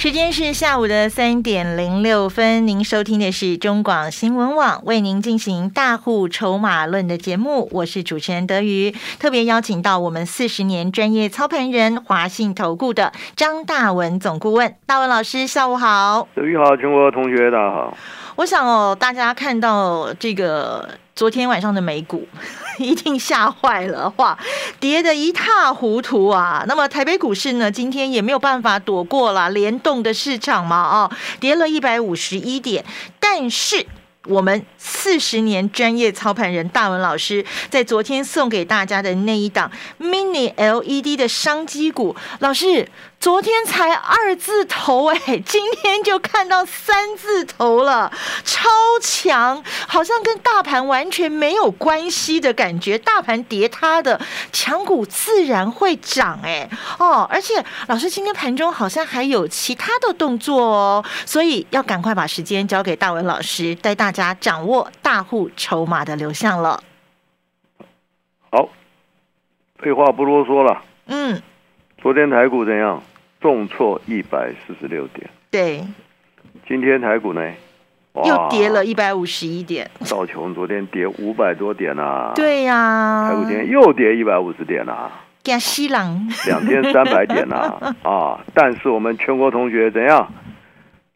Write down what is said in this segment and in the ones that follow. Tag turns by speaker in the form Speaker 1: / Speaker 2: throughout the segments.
Speaker 1: 时间是下午的三点零六分，您收听的是中广新闻网为您进行大户筹码论的节目，我是主持人德瑜，特别邀请到我们四十年专业操盘人华信投顾的张大文总顾问，大文老师，下午好，
Speaker 2: 德瑜好，全国同学大家好。
Speaker 1: 我想哦，大家看到这个昨天晚上的美股，一定吓坏了，哇，跌得一塌糊涂啊！那么台北股市呢，今天也没有办法躲过了联动的市场嘛，哦，跌了一百五十一点，但是。我们四十年专业操盘人大文老师在昨天送给大家的那一档 mini LED 的商机股，老师昨天才二字头哎，今天就看到三字头了，超强，好像跟大盘完全没有关系的感觉。大盘跌它的强股自然会涨哎哦，而且老师今天盘中好像还有其他的动作哦，所以要赶快把时间交给大文老师带大。家掌握大户筹码的流向了。
Speaker 2: 好，废话不多说了。嗯，昨天台股怎样？重挫一百四十六点。
Speaker 1: 对。
Speaker 2: 今天台股呢？
Speaker 1: 又跌了一百五十一点。
Speaker 2: 道琼昨天跌五百多点啊。
Speaker 1: 对呀。
Speaker 2: 台股今天又跌一百五十点啊。
Speaker 1: 加西朗。
Speaker 2: 两千三百点啊 啊！但是我们全国同学怎样？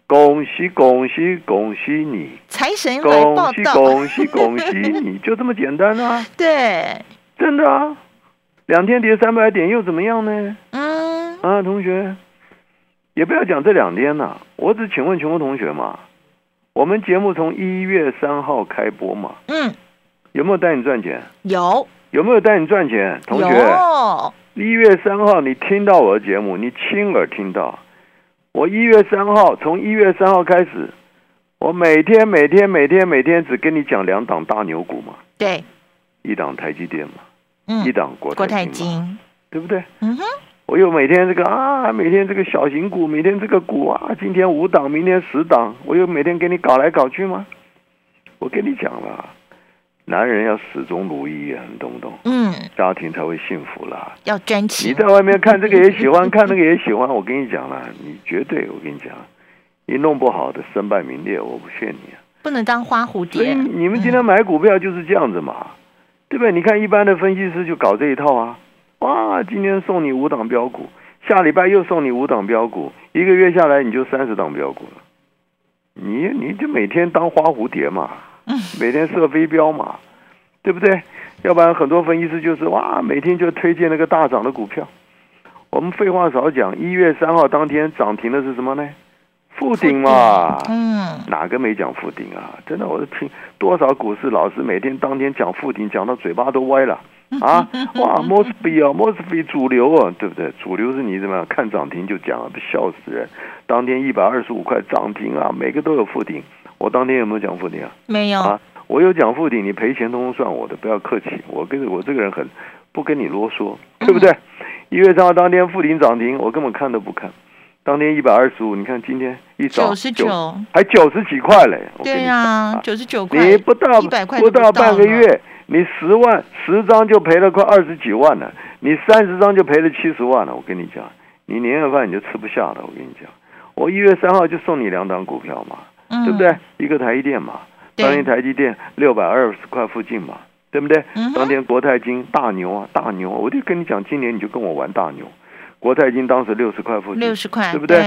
Speaker 2: 恭喜恭喜恭喜你！
Speaker 1: 财神
Speaker 2: 恭喜恭喜 恭喜你！就这么简单啊！
Speaker 1: 对，
Speaker 2: 真的啊！两天跌三百点又怎么样呢？嗯啊，同学，也不要讲这两天了。我只请问全国同学嘛，我们节目从一月三号开播嘛？嗯，有没有带你赚钱？
Speaker 1: 有。
Speaker 2: 有没有带你赚钱？同学，一月三号你听到我的节目，你亲耳听到。我一月三号，从一月三号开始，我每天每天每天每天只跟你讲两档大牛股嘛。
Speaker 1: 对，
Speaker 2: 一档台积电嘛，嗯，一档国
Speaker 1: 国
Speaker 2: 泰
Speaker 1: 金，
Speaker 2: 对不对？嗯哼，我又每天这个啊，每天这个小型股，每天这个股啊，今天五档，明天十档，我又每天给你搞来搞去吗？我跟你讲了。男人要始终如一啊，你懂不懂？嗯，家庭才会幸福啦。
Speaker 1: 要专情。
Speaker 2: 你在外面看这个也喜欢，看那个也喜欢。我跟你讲了，你绝对，我跟你讲，你弄不好的身败名裂，我不劝你啊。
Speaker 1: 不能当花蝴蝶。所
Speaker 2: 以你们今天买股票就是这样子嘛，对不对？你看一般的分析师就搞这一套啊。哇，今天送你五档标股，下礼拜又送你五档标股，一个月下来你就三十档标股了。你你就每天当花蝴蝶嘛。每天射飞镖嘛，对不对？要不然很多分析师就是哇，每天就推荐那个大涨的股票。我们废话少讲，一月三号当天涨停的是什么呢？富鼎嘛，嗯，哪个没讲富鼎啊？真的，我是听多少股市老师每天当天讲富鼎，讲到嘴巴都歪了啊！哇，莫斯比啊，莫斯比主流啊，对不对？主流是你怎么样看涨停就讲，笑死人！当天一百二十五块涨停啊，每个都有富鼎。我当天有没有讲附顶啊？
Speaker 1: 没有啊，
Speaker 2: 我有讲附顶，你赔钱通通算我的，不要客气。我跟我这个人很不跟你啰嗦，对不对？一月三号当天附顶涨停，我根本看都不看。当天一百二十五，你看今天一早
Speaker 1: 九十九，
Speaker 2: 还九十几块嘞。
Speaker 1: 对呀，九十九块，
Speaker 2: 你不到
Speaker 1: 一百块
Speaker 2: 不到半个月，你十万十张就赔了快二十几万了，你三十张就赔了七十万了。我跟你讲，你年夜饭你就吃不下了。我跟你讲，我一月三号就送你两档股票嘛。对不对？一个台积电嘛，当天台积电六百二十块附近嘛，对不对？当天国泰金大牛啊，大牛！啊我就跟你讲，今年你就跟我玩大牛。国泰金当时六十块附近，
Speaker 1: 六十块，
Speaker 2: 对不对？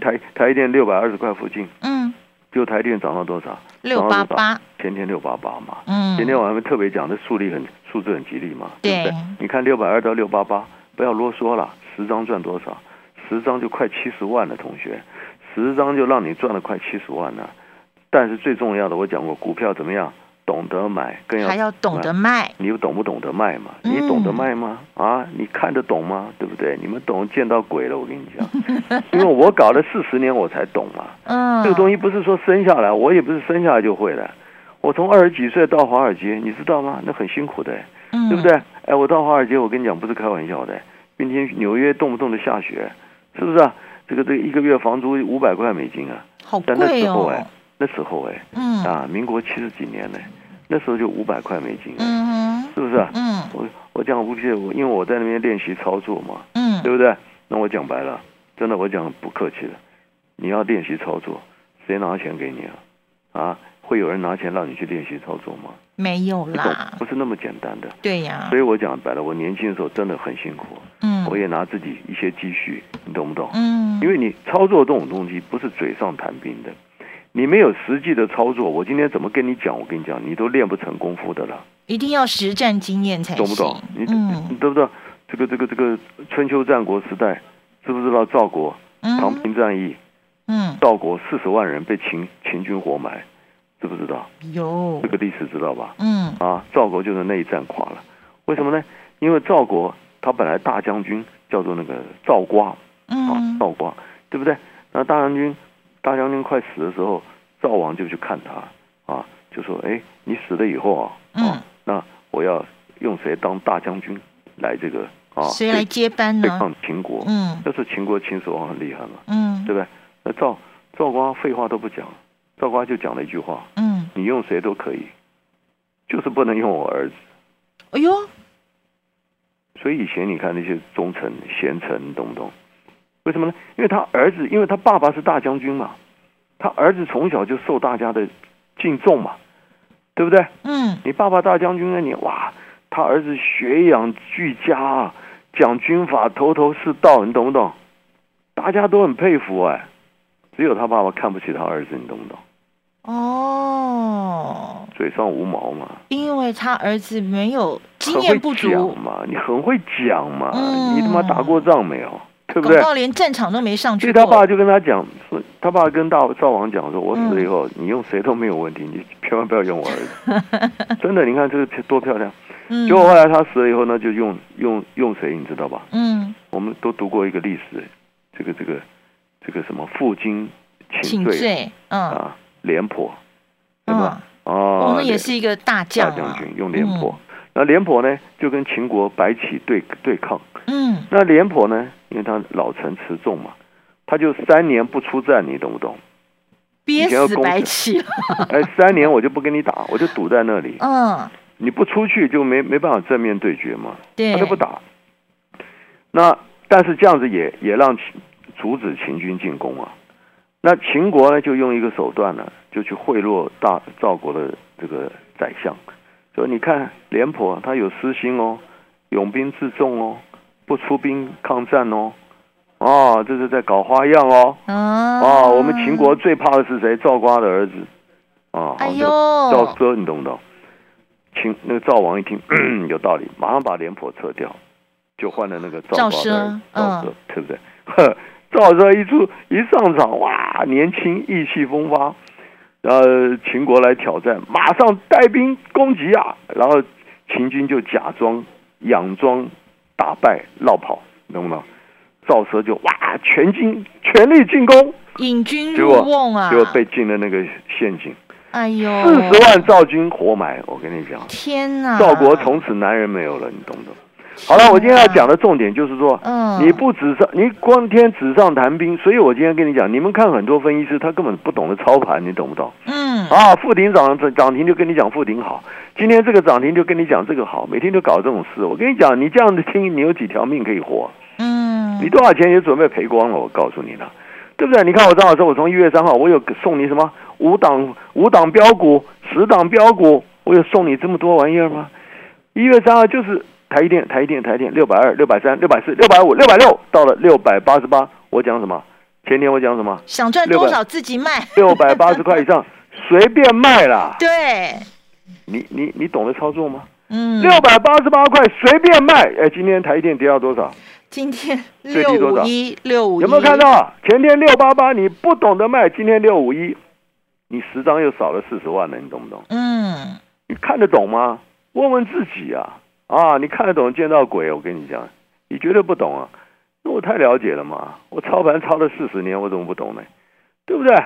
Speaker 2: 台台电六百二十块附近，嗯，就台电涨到多少？
Speaker 1: 六八八，
Speaker 2: 天天六八八嘛。嗯，今天我还没特别讲，这数力很数字很吉利嘛，对不对？你看六百二到六八八，不要啰嗦了，十张赚多少？十张就快七十万了，同学。十张就让你赚了快七十万了，但是最重要的，我讲过，股票怎么样？懂得买，更要
Speaker 1: 还要懂得卖。
Speaker 2: 你又懂不懂得卖嘛？你懂得卖吗？啊，你看得懂吗？对不对？你们懂见到鬼了，我跟你讲，因为我搞了四十年，我才懂嘛。嗯，这个东西不是说生下来，我也不是生下来就会的。我从二十几岁到华尔街，你知道吗？那很辛苦的，对不对？哎，我到华尔街，我跟你讲不是开玩笑的，明天纽约动不动的下雪，是不是啊？这个这个一个月房租五百块美金啊，
Speaker 1: 好贵
Speaker 2: 时候哎
Speaker 1: 哦。，
Speaker 2: 那时候哎，
Speaker 1: 嗯
Speaker 2: 啊，民国七十几年呢，那时候就五百块美金，
Speaker 1: 嗯哼
Speaker 2: 是不是啊？
Speaker 1: 嗯
Speaker 2: 我我讲不谢我，因为我在那边练习操作嘛，
Speaker 1: 嗯
Speaker 2: 对不对？那我讲白了，真的我讲不客气的，你要练习操作，谁拿钱给你啊？啊，会有人拿钱让你去练习操作吗？
Speaker 1: 没有啦，，
Speaker 2: 不是那么简单的。
Speaker 1: 对呀
Speaker 2: 所，以我讲白了，我年轻的时候真的很辛苦，
Speaker 1: 嗯
Speaker 2: 我也拿自己一些积蓄，你懂不懂？
Speaker 1: 嗯，
Speaker 2: 因为你操作这种东西不是嘴上谈兵的，你没有实际的操作，我今天怎么跟你讲？我跟你讲，你都练不成功夫的了，
Speaker 1: 一定要实战经验才
Speaker 2: 懂不懂
Speaker 1: 行？
Speaker 2: 你
Speaker 1: 嗯
Speaker 2: 你都不知道？这个这个这个春秋战国时代，知不知道赵国长
Speaker 1: 嗯
Speaker 2: 平战役，
Speaker 1: 嗯，
Speaker 2: 赵国四十万人被秦秦军活埋，知不知道？
Speaker 1: 有
Speaker 2: 这个历史知道吧？
Speaker 1: 嗯
Speaker 2: 啊，赵国就是那一战垮了，为什么呢？因为赵国他本来大将军叫做那个赵瓜，啊
Speaker 1: 嗯，
Speaker 2: 赵瓜，对不对？那大将军，大将军快死的时候，赵王就去看他啊，就说：“哎，你死了以后啊，
Speaker 1: 嗯
Speaker 2: 啊，那我要用谁当大将军来这个啊？
Speaker 1: 谁来接班呢？
Speaker 2: 对抗秦国？
Speaker 1: 嗯
Speaker 2: 那时候秦国秦始皇很厉害嘛，
Speaker 1: 嗯
Speaker 2: 对不对？那赵赵光废话都不讲，赵光就讲了一句话：
Speaker 1: 嗯，
Speaker 2: 你用谁都可以，就是不能用我儿子。
Speaker 1: 哎呦，
Speaker 2: 所以以前你看那些忠臣贤臣，懂不懂？为什么呢？因为他儿子，因为他爸爸是大将军嘛，他儿子从小就受大家的敬重嘛，对不对？
Speaker 1: 嗯
Speaker 2: 你爸爸大将军啊，你哇，他儿子学养俱佳啊，讲军法头头是道，你懂不懂？大家都很佩服哎，只有他爸爸看不起他儿子，你懂不懂？
Speaker 1: 哦，
Speaker 2: 嘴上无毛嘛，
Speaker 1: 因为他儿子没有经验不足
Speaker 2: 讲，嘛，你很会讲嘛，
Speaker 1: 嗯
Speaker 2: 你他妈打过仗没有？对不对？
Speaker 1: 搞不好连战场都没上去过。
Speaker 2: 所以他爸就跟他讲说，他爸跟大赵王讲说，我死了以后，你用谁都没有问题，你千万不要用我儿子。真的，你看这个多漂亮。
Speaker 1: 嗯
Speaker 2: 结果后来他死了以后呢，就用用用谁，你知道吧？
Speaker 1: 嗯，
Speaker 2: 我们都读过一个历史，这个这个这个什么负荆请罪
Speaker 1: 嗯
Speaker 2: 啊，廉颇，对
Speaker 1: 嗯
Speaker 2: 吧？，
Speaker 1: 我
Speaker 2: 哦，
Speaker 1: 们也是一个大
Speaker 2: 大
Speaker 1: 将啊
Speaker 2: 将军，用廉颇。那廉颇呢，就跟秦国白起对对抗。
Speaker 1: 嗯
Speaker 2: 那廉颇呢，因为他老成持重嘛，他就三年不出战，你懂不懂？
Speaker 1: 憋死白起了，
Speaker 2: 哎，三年我就不跟你打，我就堵在那里，
Speaker 1: 嗯，
Speaker 2: 你不出去就没没办法正面对决嘛，
Speaker 1: 对
Speaker 2: 他就不打。那但是这样子也也让秦阻止秦军进攻啊。那秦国呢，就用一个手段呢，就去贿赂大赵国的这个宰相，说你看廉颇他有私心哦，拥兵自重哦，不出兵抗战哦，哦，这是在搞花样哦。
Speaker 1: 啊
Speaker 2: 哦，我们秦国最怕的是谁？赵瓜的儿子。啊，
Speaker 1: 哎
Speaker 2: 这个赵
Speaker 1: 呦，
Speaker 2: 奢，你懂不懂？秦那个赵王一听 有道理，马上把廉颇撤掉，就换了那个赵
Speaker 1: 赵
Speaker 2: 瓜的儿子
Speaker 1: 奢
Speaker 2: 赵奢，
Speaker 1: 嗯
Speaker 2: 对不对？呵，赵奢一出一上场，哇，年轻意气风发，然后秦国来挑战，马上带兵攻击啊！然后秦军就假装佯装打败绕跑，能不能？赵奢就哇全军全力进攻，
Speaker 1: 引军入
Speaker 2: 结果
Speaker 1: 瓮啊，
Speaker 2: 结果被进了那个陷阱，
Speaker 1: 哎呦，
Speaker 2: 四十万赵军活埋。我跟你讲，
Speaker 1: 天哪，
Speaker 2: 赵国从此男人没有了，你懂不懂？好了，我今天要讲的重点就是说，
Speaker 1: 嗯，
Speaker 2: 你不纸上，你光天纸上谈兵，所以我今天跟你讲，你们看很多分析师，他根本不懂得操盘，你懂不懂？
Speaker 1: 嗯
Speaker 2: 啊，富鼎涨涨停就跟你讲富鼎好，今天这个涨停就跟你讲这个好，每天都搞这种事。我跟你讲，你这样子听，你有几条命可以活？
Speaker 1: 嗯，
Speaker 2: 你多少钱也准备赔光了，我告诉你了，对不对？你看我张老师，我从一月三号，我有送你什么五档五档标股、十档标股，我有送你这么多玩意儿吗？一月三号就是台一电、台一电、台一电六百二、六百三、六百四、六百五、六百六，到了六百八十八，我讲什么？前天我讲什么？
Speaker 1: 想赚多少自己卖，
Speaker 2: 六百八十块以上随便卖啦！
Speaker 1: 对，
Speaker 2: 你你你懂得操作吗？
Speaker 1: 嗯，
Speaker 2: 六百八十八块随便卖，哎，今天台积电跌到多少？
Speaker 1: 今天
Speaker 2: 最低多少
Speaker 1: 六五一六五一，
Speaker 2: 有没有看？到？前天六八八，你不懂得卖，今天六五一，你十张又少了四十万了，你懂不懂？
Speaker 1: 嗯，
Speaker 2: 你看得懂吗？问问自己啊！啊，你看得懂见到鬼？我跟你讲，你绝对不懂啊！那我太了解了嘛，我操盘操了四十年，我怎么不懂呢？对不对？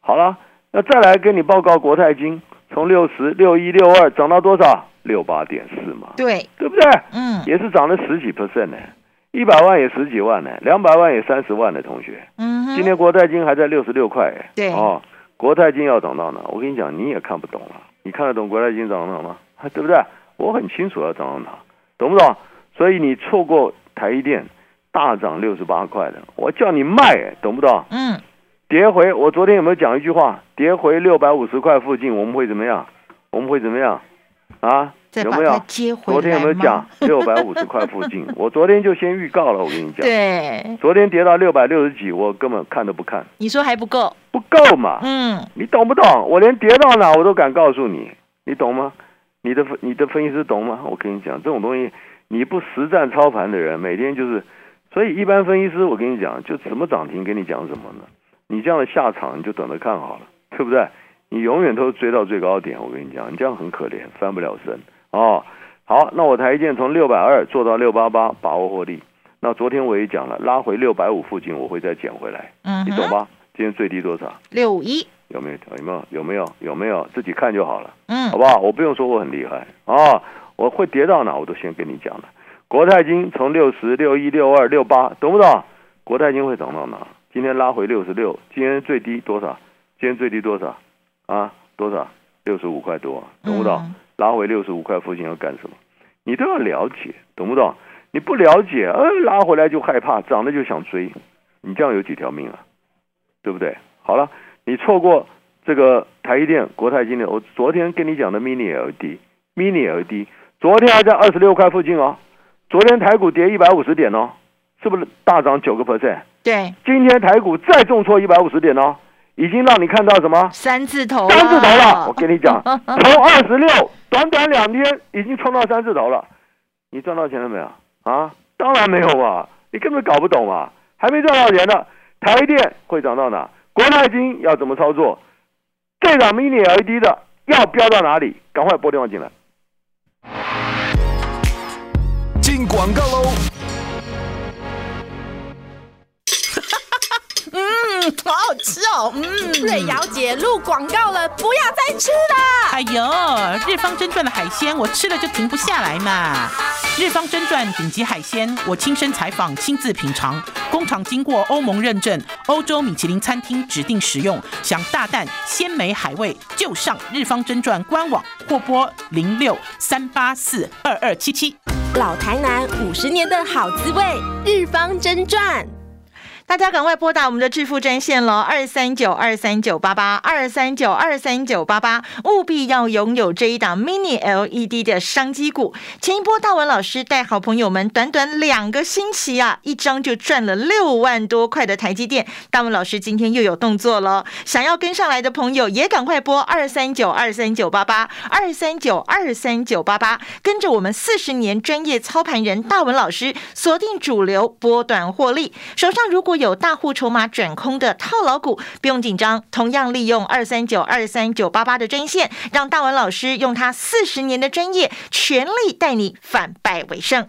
Speaker 2: 好了，那再来跟你报告国泰金从六十六一六二涨到多少？六八点四嘛，
Speaker 1: 对，
Speaker 2: 对不对？
Speaker 1: 嗯
Speaker 2: 也是涨了十几 percent 呢，一百万也十几万呢，两百万也三十万的同学，
Speaker 1: 嗯，
Speaker 2: 今天国泰金还在六十六块，哎
Speaker 1: 对
Speaker 2: 哦，国泰金要涨到哪？我跟你讲，你也看不懂了，你看得懂国泰金涨到哪吗？对不对？我很清楚要涨到哪，懂不懂？所以你错过台一电大涨六十八块的，我叫你卖，哎懂不懂？
Speaker 1: 嗯
Speaker 2: 跌回，我昨天有没有讲一句话？跌回六百五十块附近，我们会怎么样？我们会怎么样？啊？有没有？昨天有没有讲 六百五十块附近？我昨天就先预告了，我跟你讲。
Speaker 1: 对，
Speaker 2: 昨天跌到六百六十几，我根本看都不看，
Speaker 1: 你说还不够，
Speaker 2: 不够嘛？
Speaker 1: 嗯
Speaker 2: 你懂不懂？我连跌到哪我都敢告诉你，你懂吗？你的你的分析师懂吗？我跟你讲，这种东西你不实战操盘的人，每天就是，所以一般分析师我跟你讲，就什么涨停跟你讲什么呢？你这样的下场你就等着看好了，对不对？你永远都追到最高点，我跟你讲，你这样很可怜，翻不了身哦。好，那我台积电从六百二做到六八八，把握获利。那昨天我也讲了，拉回六百五附近我会再捡回来，
Speaker 1: 嗯，
Speaker 2: 你懂吧？今天最低多少？
Speaker 1: 六五一，
Speaker 2: 有没有？有没有？有没有？有没有？自己看就好了，
Speaker 1: 嗯
Speaker 2: 好不好？我不用说我很厉害啊，我会跌到哪我都先跟你讲了。国泰金从六十六一六二六八，懂不懂？国泰金会涨到哪？今天拉回六十六，今天最低多少？今天最低多少？啊，多少？六十五块多，懂不懂？
Speaker 1: 嗯
Speaker 2: 拉回六十五块附近要干什么？你都要了解，懂不懂？你不了解，呃，拉回来就害怕，涨了就想追，你这样有几条命啊？对不对？好了，你错过这个台积电、国泰金的，我昨天跟你讲的 mini LED，mini LED，昨天还在二十六块附近哦。昨天台股跌一百五十点哦，是不是大涨九个 percent？
Speaker 1: 对，
Speaker 2: 今天台股再重挫一百五十点哦，已经让你看到什么？
Speaker 1: 三字头，
Speaker 2: 三字头了，我跟你讲，从二十六，短短两天已经冲到三字头了，你赚到钱了没有？啊，当然没有嘛，你根本搞不懂嘛，还没赚到钱呢。台积电会涨到哪？国泰金要怎么操作？这档 mini LED 的要飙到哪里？赶快拨电话进来。
Speaker 3: 进广告喽！
Speaker 4: 好好吃哦。嗯，瑞瑶姐录广告了，不要再吃了。
Speaker 5: 哎呦，日方真传的海鲜，我吃了就停不下来嘛！日方真传顶级海鲜，我亲身采访，亲自品尝，工厂经过欧盟认证，欧洲米其林餐厅指定食用。想大啖鲜美海味，就上日方真传官网或拨零六三八四二二七七。
Speaker 4: 老台南五十年的好滋味，日方真传。
Speaker 1: 大家赶快拨打我们的致富专线喽，二三九二三九八八二三九二三九八八，务必要拥有这一档 mini LED 的商机股。前一波大文老师带好朋友们，短短两个星期啊，一张就赚了六万多块的台积电。大文老师今天又有动作了，想要跟上来的朋友也赶快拨二三九二三九八八二三九二三九八八，跟着我们四十年专业操盘人大文老师，锁定主流波段获利。手上如果有大户筹码转空的套牢股，不用紧张，同样利用二三九二三九八八的专线，让大文老师用他四十年的专业，全力带你反败为胜。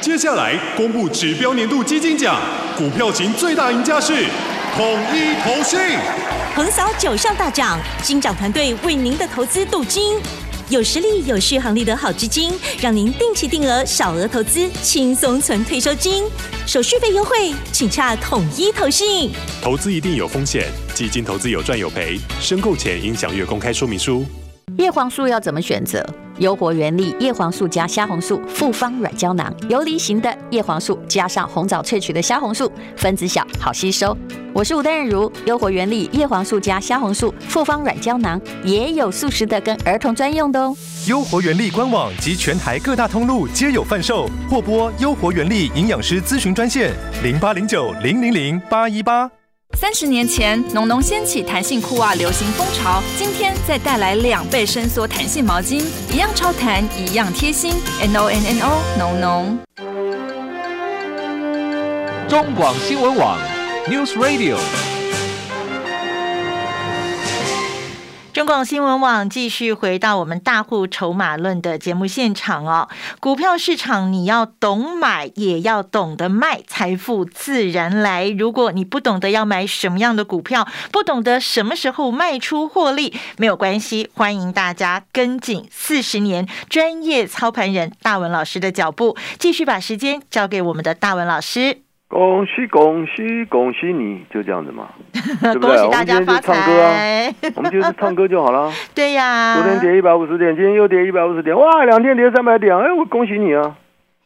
Speaker 6: 接下来公布指标年度基金奖，股票型最大赢家是统一投信。
Speaker 7: 横扫九项大奖，金奖团队为您的投资镀金。有实力、有续航力的好基金，让您定期定额、小额投资，轻松存退休金，手续费优惠，请洽统一投信。
Speaker 6: 投资一定有风险，基金投资有赚有赔，申购前应详阅公开说明书。
Speaker 8: 叶黄素要怎么选择？优活原力叶黄素加虾红素复方软胶囊，游离型的叶黄素加上红枣萃取的虾红素，分子小，好吸收。我是吴丹仁如，优活原力叶黄素加虾红素复方软胶囊，也有素食的跟儿童专用的哦。
Speaker 9: 优活原力官网及全台各大通路皆有贩售，或拨优活原力营养师咨询专线零八零九零零零八一八。
Speaker 10: 三十年前，浓浓掀起弹性裤袜流行风潮，今天再带来两倍伸缩弹性毛巾，一样超弹，一样贴心。N O N N O，浓浓。
Speaker 3: 中广新闻网，News Radio。
Speaker 1: 中广新闻网继续回到我们大户筹码论的节目现场哦。股票市场你要懂买，也要懂得卖，财富自然来。如果你不懂得要买什么样的股票，不懂得什么时候卖出获利，没有关系，欢迎大家跟紧四十年专业操盘人大文老师的脚步，继续把时间交给我们的大文老师。
Speaker 2: 恭喜恭喜恭喜你，就这样子嘛，对不对？
Speaker 1: 恭喜大家发
Speaker 2: 我们今天就唱歌啊，
Speaker 1: 财！
Speaker 2: 我们就是唱歌就好了。
Speaker 1: 对呀，
Speaker 2: 昨天跌一百五十点，今天又跌一百五十点，哇，两天跌三百点，哎，我恭喜你啊，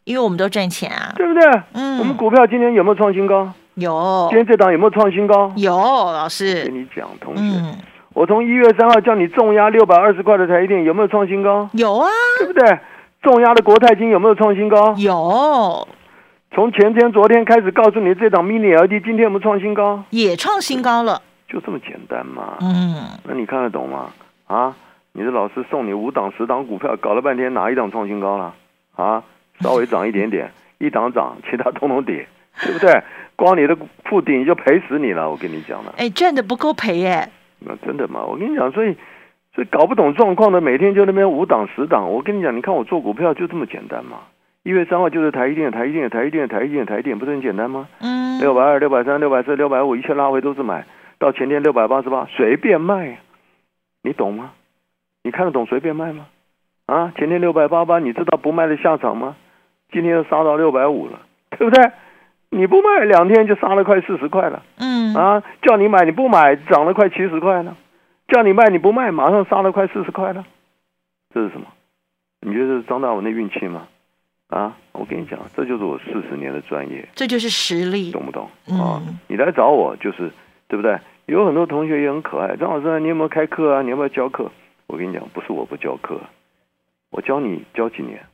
Speaker 1: 因为我们都赚钱啊。
Speaker 2: 对不对？
Speaker 1: 嗯
Speaker 2: 我们股票今天有没有创新高？
Speaker 1: 有
Speaker 2: 今天这档有没有创新高？
Speaker 1: 有老师
Speaker 2: 跟，你讲，同学，
Speaker 1: 嗯，
Speaker 2: 我从一月三号叫你重压六百二十块的台积电，有没有创新高？
Speaker 1: 有啊，
Speaker 2: 对不对？重压的国泰金有没有创新高？
Speaker 1: 有
Speaker 2: 从前天、昨天开始告诉你这档 mini LED 今天有没有创新高？
Speaker 1: 也创新高了。
Speaker 2: 就这么简单嘛。
Speaker 1: 嗯，
Speaker 2: 那你看得懂吗？啊，你的老师送你五档、十档股票，搞了半天哪一档创新高了？啊，稍微涨一点点，一档涨，其他通通跌，对不对？光你的附顶就赔死你了，我跟你讲了。
Speaker 1: 哎，赚的不够赔耶。
Speaker 2: 那真的吗？我跟你讲，所以所以搞不懂状况的，每天就那边五档十档。我跟你讲，你看我做股票就这么简单嘛。一月三号就是台积电，台积电，台积电，台积电，台积电，不是很简单吗？
Speaker 1: 嗯，
Speaker 2: 六百二、六百三、六百四、六百五，一切拉回都是买，到前天六百八十八，随便卖，你懂吗？你看得懂随便卖吗？啊，前天六百八八，你知道不卖的下场吗？今天又杀到六百五了，对不对？你不卖，两天就杀了快四十块了。
Speaker 1: 嗯，
Speaker 2: 啊，叫你买你不买，涨了快七十块了；叫你卖你不卖，马上杀了快四十块了。这是什么？你觉得这是张大文的运气吗？啊，我跟你讲，这就是我四十年的专业，
Speaker 1: 这就是实力。
Speaker 2: 懂不懂？
Speaker 1: 嗯
Speaker 2: 啊，你来找我就是对不对？有很多同学也很可爱，张老师，你有没有开课啊？你要不要教课？我跟你讲，不是我不教课，我教你教几年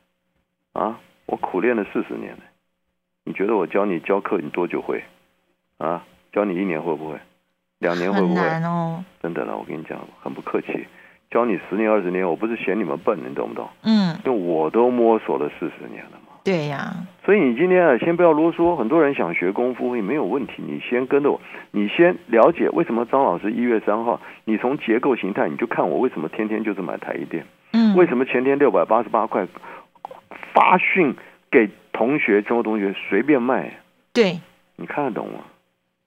Speaker 2: 啊？我苦练了四十年了。你觉得我教你教课，你多久会？啊，教你一年会不会？两年会不会？
Speaker 1: 难哦。
Speaker 2: 真的了，我跟你讲，很不客气，教你十年二十年，我不是嫌你们笨，你懂不懂？
Speaker 1: 嗯，
Speaker 2: 因为我都摸索了四十年了嘛。
Speaker 1: 对呀，
Speaker 2: 所以你今天啊，先不要啰嗦。很多人想学功夫也没有问题，你先跟着我，你先了解为什么张老师一月三号，你从结构形态你就看我为什么天天就是买台一电，
Speaker 1: 嗯，
Speaker 2: 为什么前天六百八十八块发讯给同学、中国同学随便卖，
Speaker 1: 对，
Speaker 2: 你看得懂吗？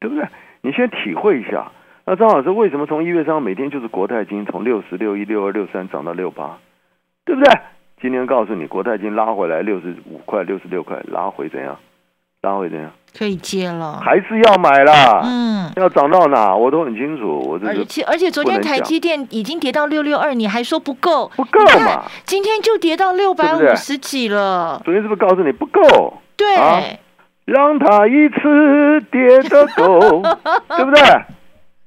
Speaker 2: 对不对？你先体会一下。那张老师为什么从一月三号每天就是国泰金从六十六一、六二、六三涨到六八，对不对？今天告诉你，国泰金拉回来六十五块、六十六块，拉回怎样？拉回怎样？
Speaker 1: 可以接了。
Speaker 2: 还是要买啦。
Speaker 1: 嗯，
Speaker 2: 要涨到哪我都很清楚。我这
Speaker 1: 而且而且昨天台积电已经跌到六六二，你还说不够？
Speaker 2: 不够嘛？
Speaker 1: 今天就跌到六百五十几了。
Speaker 2: 昨天是不是告诉你不够？
Speaker 1: 对，
Speaker 2: 啊让他一次跌得够，对不对？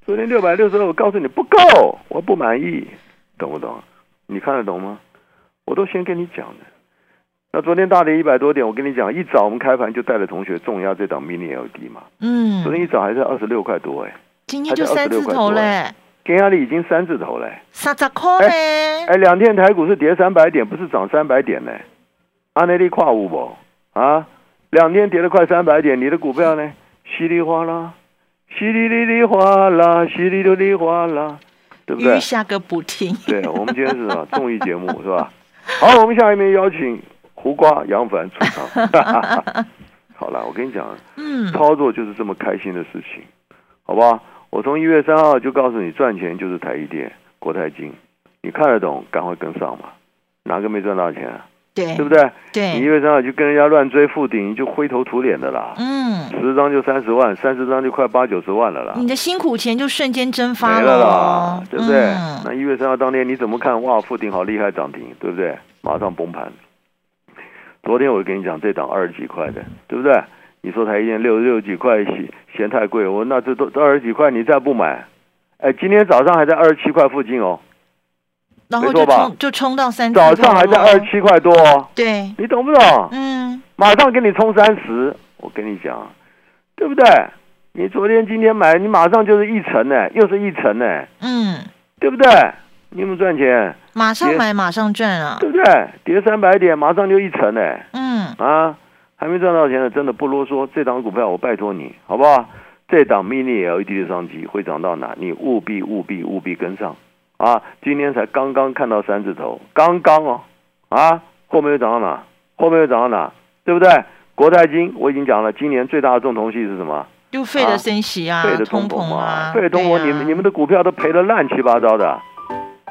Speaker 2: 昨天六百六十二，我告诉你不够，我不满意，懂不懂？你看得懂吗？我都先跟你讲的。那昨天大跌一百多点，我跟你讲，一早我们开盘就带着同学重压这档 mini LED 嘛。
Speaker 1: 嗯
Speaker 2: 昨，天一早还在二十六块多哎，
Speaker 1: 今天就三字头嘞，
Speaker 2: 跟压力已经三字头嘞。
Speaker 1: 三十块嘞。
Speaker 2: 哎，两天台股是跌三百点，不是涨三百点呢。阿内利跨五不啊？两天跌了快三百点，你的股票呢？稀里哗啦，稀里哩哩哗啦，稀里哩哩哗啦，对不对
Speaker 1: 余？下个不停。
Speaker 2: 对，我们今天是什么综艺节目是吧？好，我们下一面邀请胡瓜、杨凡出场。好了，我跟你讲，
Speaker 1: 嗯，
Speaker 2: 操作就是这么开心的事情，好吧？我从一月三号就告诉你，赚钱就是台积电、国泰金，你看得懂，赶快跟上嘛。哪个没赚到钱啊？
Speaker 1: 对，
Speaker 2: 对不对？你一，月三号就跟人家乱追附顶，你就灰头土脸的啦。
Speaker 1: 嗯，
Speaker 2: 十张就三十万，三十张就快八九十万了啦，
Speaker 1: 你的辛苦钱就瞬间蒸发
Speaker 2: 没了
Speaker 1: 哦
Speaker 2: 啦，对不对？
Speaker 1: 嗯
Speaker 2: 那一月三号当天你怎么看？哇，附顶好厉害，涨停，对不对？马上崩盘。昨天我跟你讲，这档二十几块的，对不对？你说台积电六六几块嫌嫌太贵，我说那这都都二十几块，你再不买，哎，今天早上还在二十七块附近哦，
Speaker 1: 然后就冲就冲到三
Speaker 2: 早上还在二十七块多哦，
Speaker 1: 对，
Speaker 2: 你懂不懂？
Speaker 1: 嗯，
Speaker 2: 马上给你冲三十，我跟你讲，对不对？你昨天今天买，你马上就是一层呢，又是一层呢，
Speaker 1: 嗯，
Speaker 2: 对不对？你有没有赚钱？
Speaker 1: 马上买马上赚啊，
Speaker 2: 对不对？跌三百点，马上就一层呢。
Speaker 1: 嗯，
Speaker 2: 啊，还没赚到钱的，真的不啰嗦。这档股票我拜托你，好不好？这档 mini LED 的商机会涨到哪？你务必务必务必跟上啊！今天才刚刚看到三字头，刚刚哦，啊，后面又涨到哪？后面又涨到哪？对不对？国泰金我已经讲了，今年最大的重头戏是什么？
Speaker 1: 就费的升息啊，
Speaker 2: 费的
Speaker 1: 通
Speaker 2: 膨
Speaker 1: 啊，
Speaker 2: 费的通膨，你们你们的股票都赔的乱七八糟的。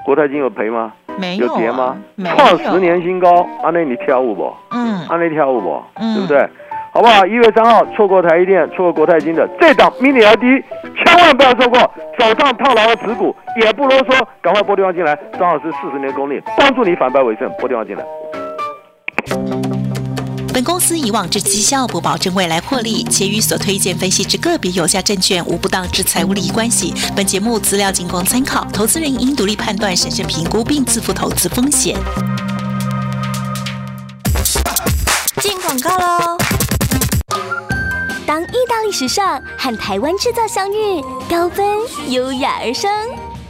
Speaker 2: 国泰金有赔吗？
Speaker 1: 没有
Speaker 2: 跌吗？
Speaker 1: 创
Speaker 2: 十年新高，阿内你跳舞不？
Speaker 1: 嗯，
Speaker 2: 阿内跳舞不？嗯对不对？好不好？一月三号错过台积电，错过国泰金的这档 mini LED，千万不要错过。手上套牢的持股也不啰嗦，赶快拨电话进来。张老师四十年功力，帮助你反败为胜。拨电话进来。
Speaker 11: 本公司以往之绩效不保证未来获利，且与所推荐分析之个别有价证券无不当之财务利益关系。本节目资料仅供参考，投资人应独立判断、审慎评估并自负投资风险。
Speaker 7: 进广告喽！大利时尚和台湾制造相遇，高分优雅而生。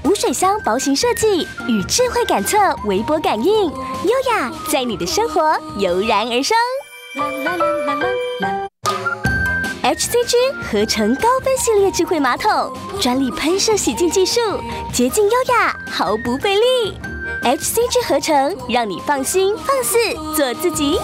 Speaker 7: 无水箱薄型设计与智慧感测微波感应，优雅在你的生活油然而生。HCG 合成高分系列智慧马桶，专利喷射洗净技术，洁净优雅，毫不费力。HCG 合成，让你放心放肆做自己。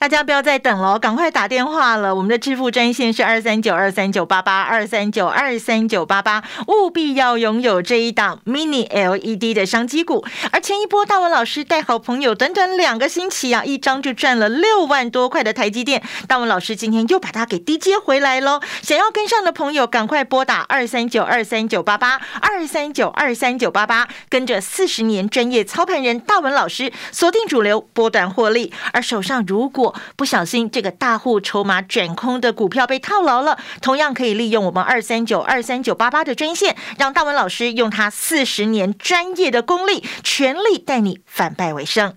Speaker 1: 大家不要再等了，赶快打电话了。我们的支付专线是二三九二三九八八二三九二三九八八，务必要拥有这一档 mini LED 的商机股。而前一波大文老师带好朋友，短短两个星期啊，一张就赚了六万多块的台积电。大文老师今天又把它给低接回来喽。想要跟上的朋友，赶快拨打二三九二三九八八二三九二三九八八，跟着四十年专业操盘人大文老师，锁定主流，波段获利。而手上如果不小心，这个大户筹码转空的股票被套牢了，同样可以利用我们二三九二三九八八的专线，让大文老师用他四十年专业的功力，全力带你反败为胜。